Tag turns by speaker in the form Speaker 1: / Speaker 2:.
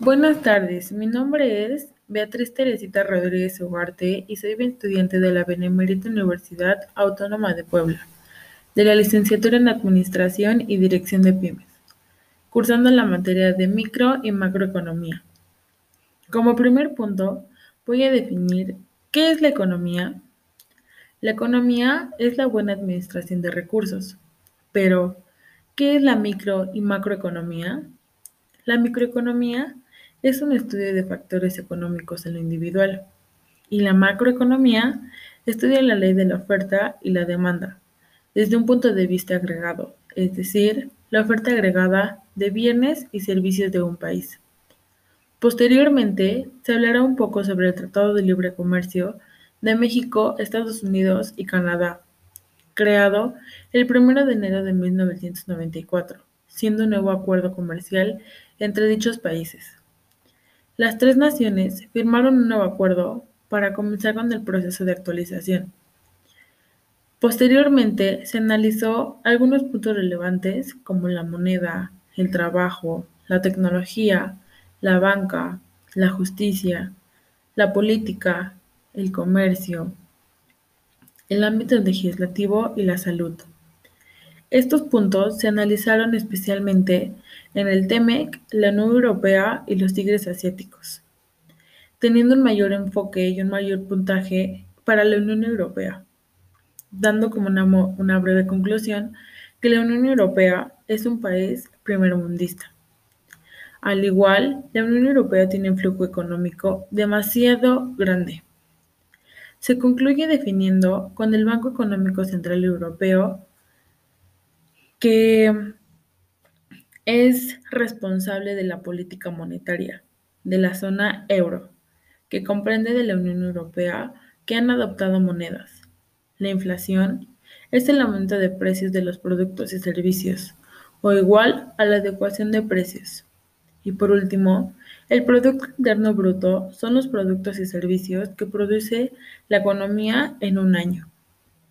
Speaker 1: Buenas tardes, mi nombre es Beatriz Teresita Rodríguez Ugarte y soy estudiante de la Benemérita Universidad Autónoma de Puebla, de la licenciatura en Administración y Dirección de Pymes, cursando la materia de micro y macroeconomía. Como primer punto, voy a definir qué es la economía. La economía es la buena administración de recursos, pero ¿qué es la micro y macroeconomía? La microeconomía es un estudio de factores económicos en lo individual y la macroeconomía estudia la ley de la oferta y la demanda desde un punto de vista agregado, es decir, la oferta agregada de bienes y servicios de un país. Posteriormente, se hablará un poco sobre el Tratado de Libre Comercio de México, Estados Unidos y Canadá, creado el 1 de enero de 1994, siendo un nuevo acuerdo comercial entre dichos países. Las tres naciones firmaron un nuevo acuerdo para comenzar con el proceso de actualización. Posteriormente, se analizó algunos puntos relevantes como la moneda, el trabajo, la tecnología, la banca, la justicia, la política, el comercio, el ámbito legislativo y la salud. Estos puntos se analizaron especialmente en el TEMEC, la Unión Europea y los tigres asiáticos, teniendo un mayor enfoque y un mayor puntaje para la Unión Europea, dando como una, una breve conclusión que la Unión Europea es un país primermundista. Al igual, la Unión Europea tiene un flujo económico demasiado grande. Se concluye definiendo con el Banco Económico Central Europeo que es responsable de la política monetaria de la zona euro, que comprende de la Unión Europea que han adoptado monedas. La inflación es el aumento de precios de los productos y servicios, o igual a la adecuación de precios. Y por último, el Producto Interno Bruto son los productos y servicios que produce la economía en un año.